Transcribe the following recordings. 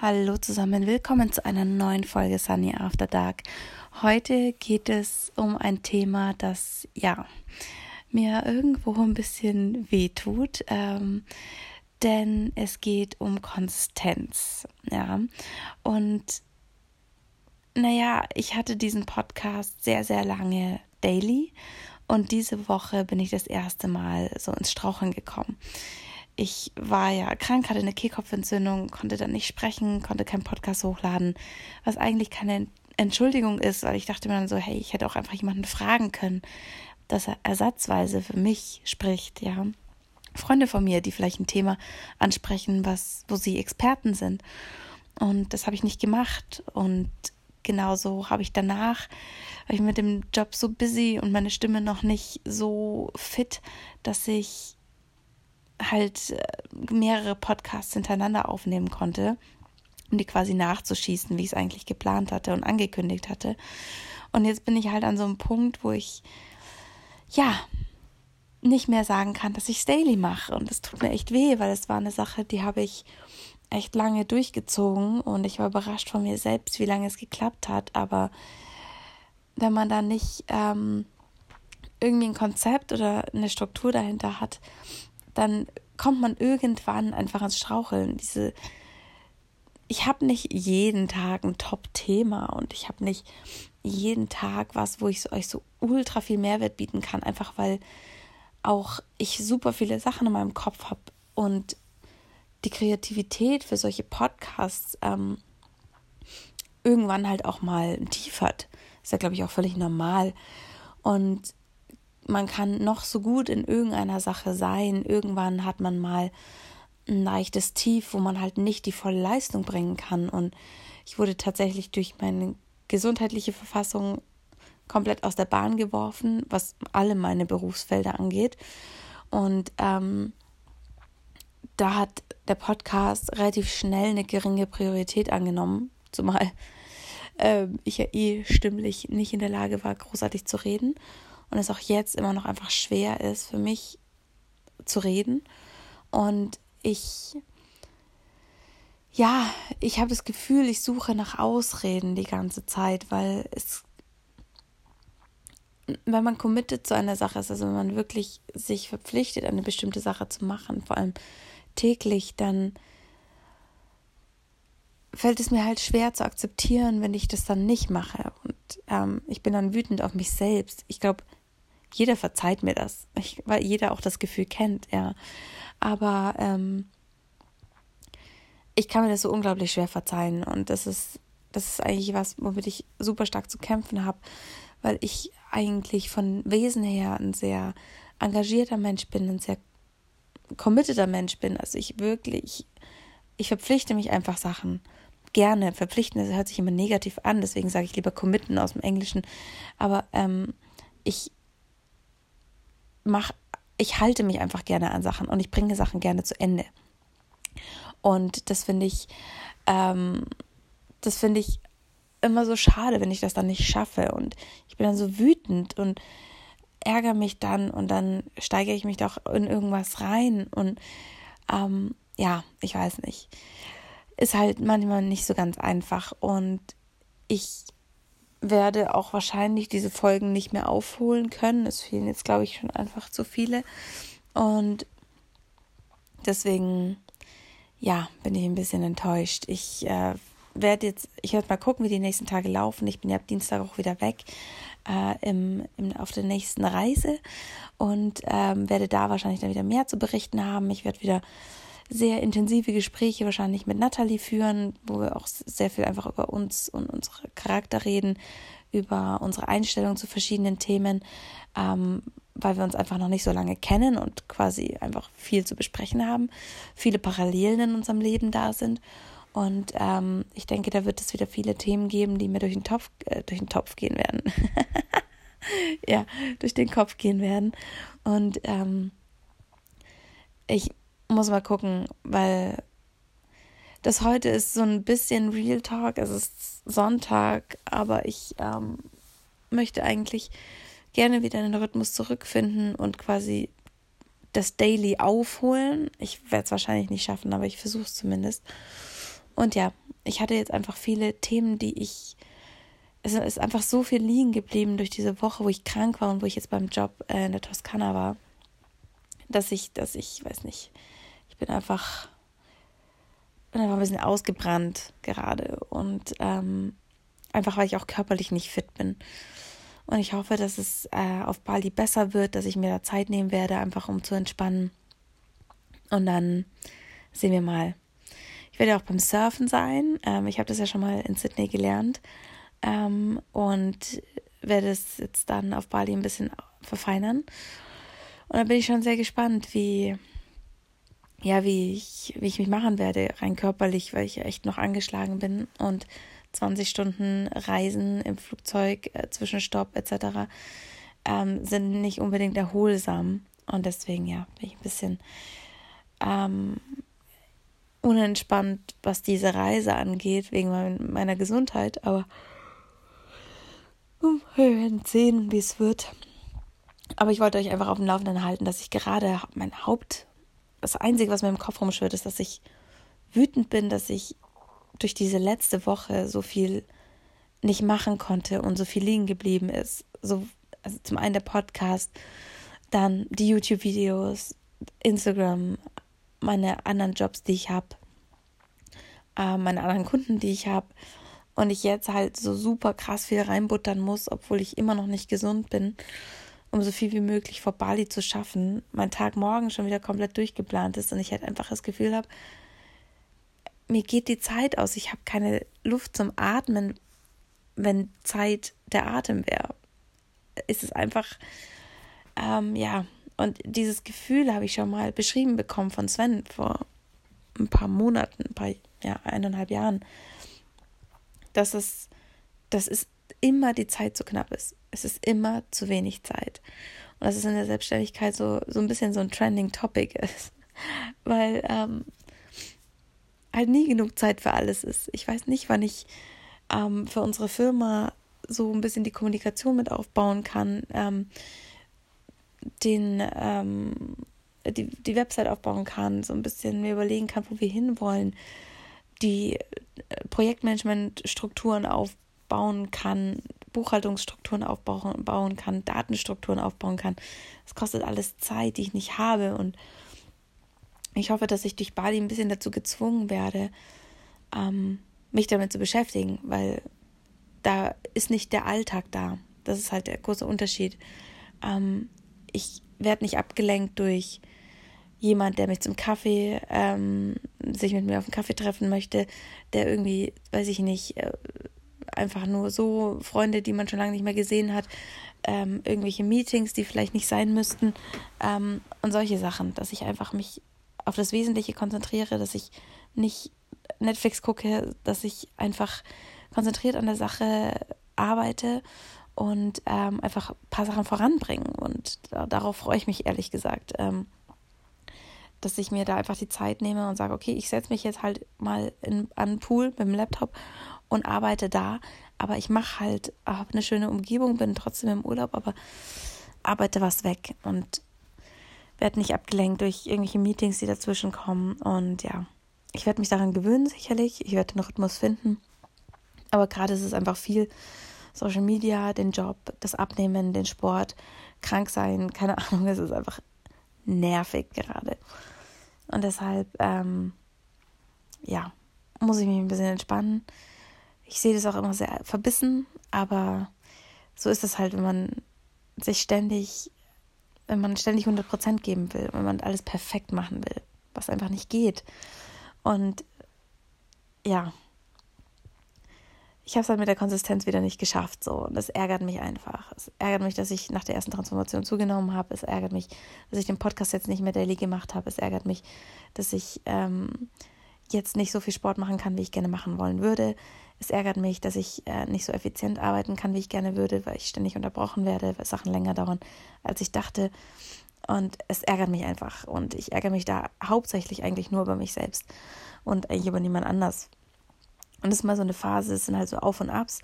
Hallo zusammen, willkommen zu einer neuen Folge Sunny After Dark. Heute geht es um ein Thema, das ja mir irgendwo ein bisschen weh tut, ähm, denn es geht um Konsistenz. Ja, und naja, ich hatte diesen Podcast sehr, sehr lange daily und diese Woche bin ich das erste Mal so ins Straucheln gekommen ich war ja krank, hatte eine Kehlkopfentzündung, konnte dann nicht sprechen, konnte keinen Podcast hochladen, was eigentlich keine Entschuldigung ist, weil ich dachte mir dann so, hey, ich hätte auch einfach jemanden fragen können, dass er ersatzweise für mich spricht, ja. Freunde von mir, die vielleicht ein Thema ansprechen, was, wo sie Experten sind. Und das habe ich nicht gemacht. Und genauso habe ich danach, war ich mit dem Job so busy und meine Stimme noch nicht so fit, dass ich halt äh, mehrere Podcasts hintereinander aufnehmen konnte, um die quasi nachzuschießen, wie ich es eigentlich geplant hatte und angekündigt hatte. Und jetzt bin ich halt an so einem Punkt, wo ich ja nicht mehr sagen kann, dass ich Daily mache. Und das tut mir echt weh, weil es war eine Sache, die habe ich echt lange durchgezogen und ich war überrascht von mir selbst, wie lange es geklappt hat. Aber wenn man da nicht ähm, irgendwie ein Konzept oder eine Struktur dahinter hat, dann kommt man irgendwann einfach ins Straucheln. Diese, ich habe nicht jeden Tag ein Top-Thema und ich habe nicht jeden Tag was, wo ich euch so ultra viel Mehrwert bieten kann, einfach weil auch ich super viele Sachen in meinem Kopf habe und die Kreativität für solche Podcasts ähm, irgendwann halt auch mal ein Tief hat. Ist ja, glaube ich, auch völlig normal. Und man kann noch so gut in irgendeiner Sache sein. Irgendwann hat man mal ein leichtes Tief, wo man halt nicht die volle Leistung bringen kann. Und ich wurde tatsächlich durch meine gesundheitliche Verfassung komplett aus der Bahn geworfen, was alle meine Berufsfelder angeht. Und ähm, da hat der Podcast relativ schnell eine geringe Priorität angenommen, zumal äh, ich ja eh stimmlich nicht in der Lage war, großartig zu reden und es auch jetzt immer noch einfach schwer ist für mich zu reden. Und ich, ja, ich habe das Gefühl, ich suche nach Ausreden die ganze Zeit, weil es, wenn man committed zu einer Sache ist, also wenn man wirklich sich verpflichtet, eine bestimmte Sache zu machen, vor allem täglich, dann fällt es mir halt schwer zu akzeptieren, wenn ich das dann nicht mache. Und ähm, ich bin dann wütend auf mich selbst. Ich glaube, jeder verzeiht mir das, ich, weil jeder auch das Gefühl kennt, ja. Aber ähm, ich kann mir das so unglaublich schwer verzeihen und das ist, das ist eigentlich was, womit ich super stark zu kämpfen habe, weil ich eigentlich von Wesen her ein sehr engagierter Mensch bin, ein sehr committeter Mensch bin. Also ich wirklich, ich verpflichte mich einfach Sachen. Gerne. Verpflichten, das hört sich immer negativ an, deswegen sage ich lieber committen aus dem Englischen. Aber ähm, ich, mach, ich halte mich einfach gerne an Sachen und ich bringe Sachen gerne zu Ende. Und das finde ich, ähm, das finde ich immer so schade, wenn ich das dann nicht schaffe. Und ich bin dann so wütend und ärgere mich dann und dann steigere ich mich doch in irgendwas rein. Und ähm, ja, ich weiß nicht. Ist halt manchmal nicht so ganz einfach. Und ich werde auch wahrscheinlich diese Folgen nicht mehr aufholen können. Es fehlen jetzt, glaube ich, schon einfach zu viele. Und deswegen, ja, bin ich ein bisschen enttäuscht. Ich äh, werde jetzt, ich werde mal gucken, wie die nächsten Tage laufen. Ich bin ja ab Dienstag auch wieder weg äh, im, im, auf der nächsten Reise und ähm, werde da wahrscheinlich dann wieder mehr zu berichten haben. Ich werde wieder sehr intensive Gespräche wahrscheinlich mit Natalie führen, wo wir auch sehr viel einfach über uns und unsere Charakter reden, über unsere Einstellung zu verschiedenen Themen, ähm, weil wir uns einfach noch nicht so lange kennen und quasi einfach viel zu besprechen haben, viele Parallelen in unserem Leben da sind. Und ähm, ich denke, da wird es wieder viele Themen geben, die mir durch den Topf, äh, durch den Topf gehen werden. ja, durch den Kopf gehen werden. Und ähm, ich muss mal gucken, weil das heute ist so ein bisschen Real Talk. Es ist Sonntag, aber ich ähm, möchte eigentlich gerne wieder in den Rhythmus zurückfinden und quasi das Daily aufholen. Ich werde es wahrscheinlich nicht schaffen, aber ich versuche es zumindest. Und ja, ich hatte jetzt einfach viele Themen, die ich. Es ist einfach so viel liegen geblieben durch diese Woche, wo ich krank war und wo ich jetzt beim Job äh, in der Toskana war, dass ich, dass ich, weiß nicht, ich bin einfach, bin einfach ein bisschen ausgebrannt gerade und ähm, einfach weil ich auch körperlich nicht fit bin. Und ich hoffe, dass es äh, auf Bali besser wird, dass ich mir da Zeit nehmen werde, einfach um zu entspannen. Und dann sehen wir mal. Ich werde auch beim Surfen sein. Ähm, ich habe das ja schon mal in Sydney gelernt. Ähm, und werde es jetzt dann auf Bali ein bisschen verfeinern. Und da bin ich schon sehr gespannt, wie, ja, wie ich, wie ich mich machen werde, rein körperlich, weil ich echt noch angeschlagen bin und 20 Stunden Reisen im Flugzeug, äh, Zwischenstopp etc. Ähm, sind nicht unbedingt erholsam. Und deswegen, ja, bin ich ein bisschen ähm, unentspannt, was diese Reise angeht, wegen mein, meiner Gesundheit. Aber wir werden sehen, wie es wird. Aber ich wollte euch einfach auf dem Laufenden halten, dass ich gerade mein Haupt, das Einzige, was mir im Kopf rumschwirrt, ist, dass ich wütend bin, dass ich durch diese letzte Woche so viel nicht machen konnte und so viel liegen geblieben ist. So, also zum einen der Podcast, dann die YouTube-Videos, Instagram, meine anderen Jobs, die ich habe, äh, meine anderen Kunden, die ich habe. Und ich jetzt halt so super krass viel reinbuttern muss, obwohl ich immer noch nicht gesund bin, um so viel wie möglich vor Bali zu schaffen. Mein Tag morgen schon wieder komplett durchgeplant ist und ich halt einfach das Gefühl habe, mir geht die Zeit aus. Ich habe keine Luft zum Atmen, wenn Zeit der Atem wäre. Ist es einfach, ähm, ja, und dieses Gefühl habe ich schon mal beschrieben bekommen von Sven vor ein paar Monaten, ein paar, ja, eineinhalb Jahren, dass es, dass es immer die Zeit zu knapp ist. Es ist immer zu wenig Zeit. Und dass es in der Selbstständigkeit so, so ein bisschen so ein trending Topic ist. Weil ähm, halt nie genug Zeit für alles ist. Ich weiß nicht, wann ich ähm, für unsere Firma so ein bisschen die Kommunikation mit aufbauen kann, ähm, den, ähm, die, die Website aufbauen kann, so ein bisschen mir überlegen kann, wo wir hinwollen, die äh, Projektmanagement-Strukturen aufbauen kann, Buchhaltungsstrukturen aufbauen bauen kann, Datenstrukturen aufbauen kann. Das kostet alles Zeit, die ich nicht habe und ich hoffe, dass ich durch Bali ein bisschen dazu gezwungen werde, ähm, mich damit zu beschäftigen, weil da ist nicht der Alltag da. Das ist halt der große Unterschied. Ähm, ich werde nicht abgelenkt durch jemand, der mich zum Kaffee, ähm, sich mit mir auf einen Kaffee treffen möchte, der irgendwie, weiß ich nicht, äh, einfach nur so Freunde, die man schon lange nicht mehr gesehen hat, ähm, irgendwelche Meetings, die vielleicht nicht sein müssten ähm, und solche Sachen, dass ich einfach mich auf das Wesentliche konzentriere, dass ich nicht Netflix gucke, dass ich einfach konzentriert an der Sache arbeite und ähm, einfach ein paar Sachen voranbringen. Und da, darauf freue ich mich ehrlich gesagt, ähm, dass ich mir da einfach die Zeit nehme und sage, okay, ich setze mich jetzt halt mal in, an den Pool mit dem Laptop und arbeite da. Aber ich mache halt, habe eine schöne Umgebung, bin trotzdem im Urlaub, aber arbeite was weg. Und werde nicht abgelenkt durch irgendwelche Meetings, die dazwischen kommen. Und ja, ich werde mich daran gewöhnen, sicherlich. Ich werde den Rhythmus finden. Aber gerade ist es einfach viel Social Media, den Job, das Abnehmen, den Sport, krank sein, keine Ahnung, es ist einfach nervig gerade. Und deshalb, ähm, ja, muss ich mich ein bisschen entspannen. Ich sehe das auch immer sehr verbissen, aber so ist es halt, wenn man sich ständig wenn man ständig 100% geben will, wenn man alles perfekt machen will, was einfach nicht geht. Und ja, ich habe es halt mit der Konsistenz wieder nicht geschafft so und das ärgert mich einfach. Es ärgert mich, dass ich nach der ersten Transformation zugenommen habe. Es ärgert mich, dass ich den Podcast jetzt nicht mehr daily gemacht habe. Es ärgert mich, dass ich ähm, jetzt nicht so viel Sport machen kann, wie ich gerne machen wollen würde. Es ärgert mich, dass ich äh, nicht so effizient arbeiten kann, wie ich gerne würde, weil ich ständig unterbrochen werde, weil Sachen länger dauern, als ich dachte. Und es ärgert mich einfach. Und ich ärgere mich da hauptsächlich eigentlich nur über mich selbst und eigentlich über niemand anders. Und das ist mal so eine Phase, es sind halt so Auf und Abs.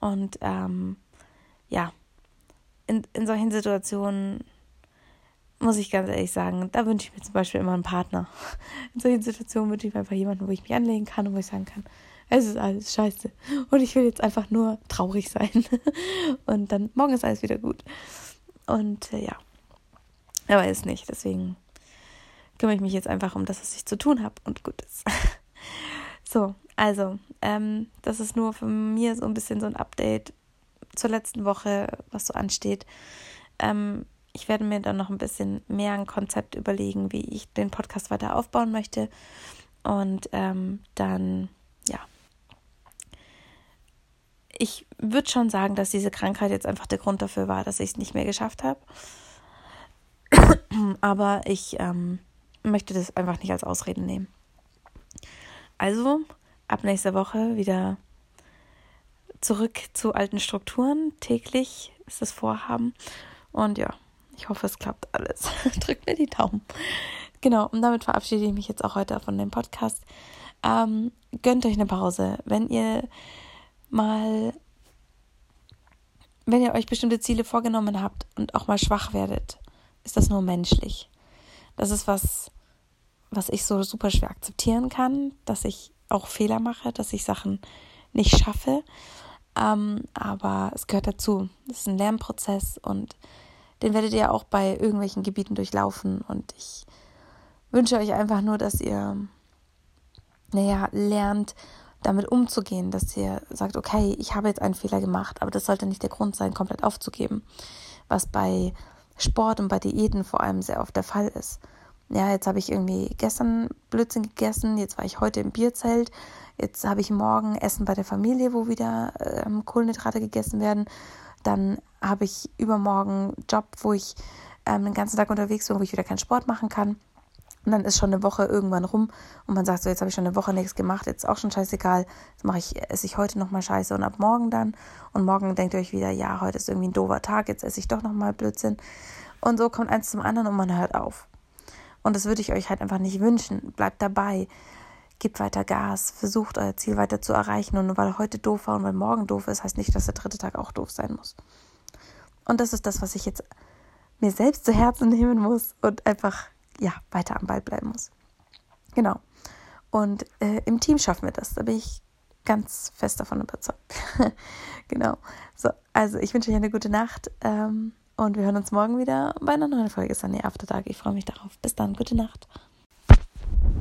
Und ähm, ja, in, in solchen Situationen muss ich ganz ehrlich sagen, da wünsche ich mir zum Beispiel immer einen Partner. In solchen Situationen wünsche ich mir einfach jemanden, wo ich mich anlegen kann und wo ich sagen kann, es ist alles scheiße. Und ich will jetzt einfach nur traurig sein. Und dann morgen ist alles wieder gut. Und äh, ja, aber ist nicht. Deswegen kümmere ich mich jetzt einfach um das, was ich zu tun habe und gut ist. so, also, ähm, das ist nur für mir so ein bisschen so ein Update zur letzten Woche, was so ansteht. Ähm, ich werde mir dann noch ein bisschen mehr ein Konzept überlegen, wie ich den Podcast weiter aufbauen möchte. Und ähm, dann, ja. Ich würde schon sagen, dass diese Krankheit jetzt einfach der Grund dafür war, dass ich es nicht mehr geschafft habe. Aber ich ähm, möchte das einfach nicht als Ausrede nehmen. Also, ab nächster Woche wieder zurück zu alten Strukturen. Täglich ist das Vorhaben. Und ja, ich hoffe, es klappt alles. Drückt mir die Daumen. Genau, und damit verabschiede ich mich jetzt auch heute von dem Podcast. Ähm, gönnt euch eine Pause. Wenn ihr mal, wenn ihr euch bestimmte Ziele vorgenommen habt und auch mal schwach werdet, ist das nur menschlich. Das ist was, was ich so super schwer akzeptieren kann, dass ich auch Fehler mache, dass ich Sachen nicht schaffe. Ähm, aber es gehört dazu. Es ist ein Lernprozess und den werdet ihr auch bei irgendwelchen Gebieten durchlaufen. Und ich wünsche euch einfach nur, dass ihr, naja, lernt, damit umzugehen, dass ihr sagt, okay, ich habe jetzt einen Fehler gemacht, aber das sollte nicht der Grund sein, komplett aufzugeben. Was bei Sport und bei Diäten vor allem sehr oft der Fall ist. Ja, jetzt habe ich irgendwie gestern Blödsinn gegessen, jetzt war ich heute im Bierzelt, jetzt habe ich morgen Essen bei der Familie, wo wieder ähm, Kohlenhydrate gegessen werden dann habe ich übermorgen Job, wo ich ähm, den ganzen Tag unterwegs bin, wo ich wieder keinen Sport machen kann. Und dann ist schon eine Woche irgendwann rum und man sagt so, jetzt habe ich schon eine Woche nichts gemacht, jetzt ist auch schon scheißegal, jetzt mache ich, esse ich heute nochmal Scheiße und ab morgen dann. Und morgen denkt ihr euch wieder, ja, heute ist irgendwie ein doofer Tag, jetzt esse ich doch nochmal Blödsinn. Und so kommt eins zum anderen und man hört auf. Und das würde ich euch halt einfach nicht wünschen. Bleibt dabei gebt weiter Gas, versucht euer Ziel weiter zu erreichen. Und nur weil heute doof war und weil morgen doof ist, heißt nicht, dass der dritte Tag auch doof sein muss. Und das ist das, was ich jetzt mir selbst zu Herzen nehmen muss und einfach, ja, weiter am Ball bleiben muss. Genau. Und äh, im Team schaffen wir das. Da bin ich ganz fest davon überzeugt. genau. So, also ich wünsche euch eine gute Nacht ähm, und wir hören uns morgen wieder bei einer neuen Folge Sunny After Dark. Ich freue mich darauf. Bis dann, gute Nacht.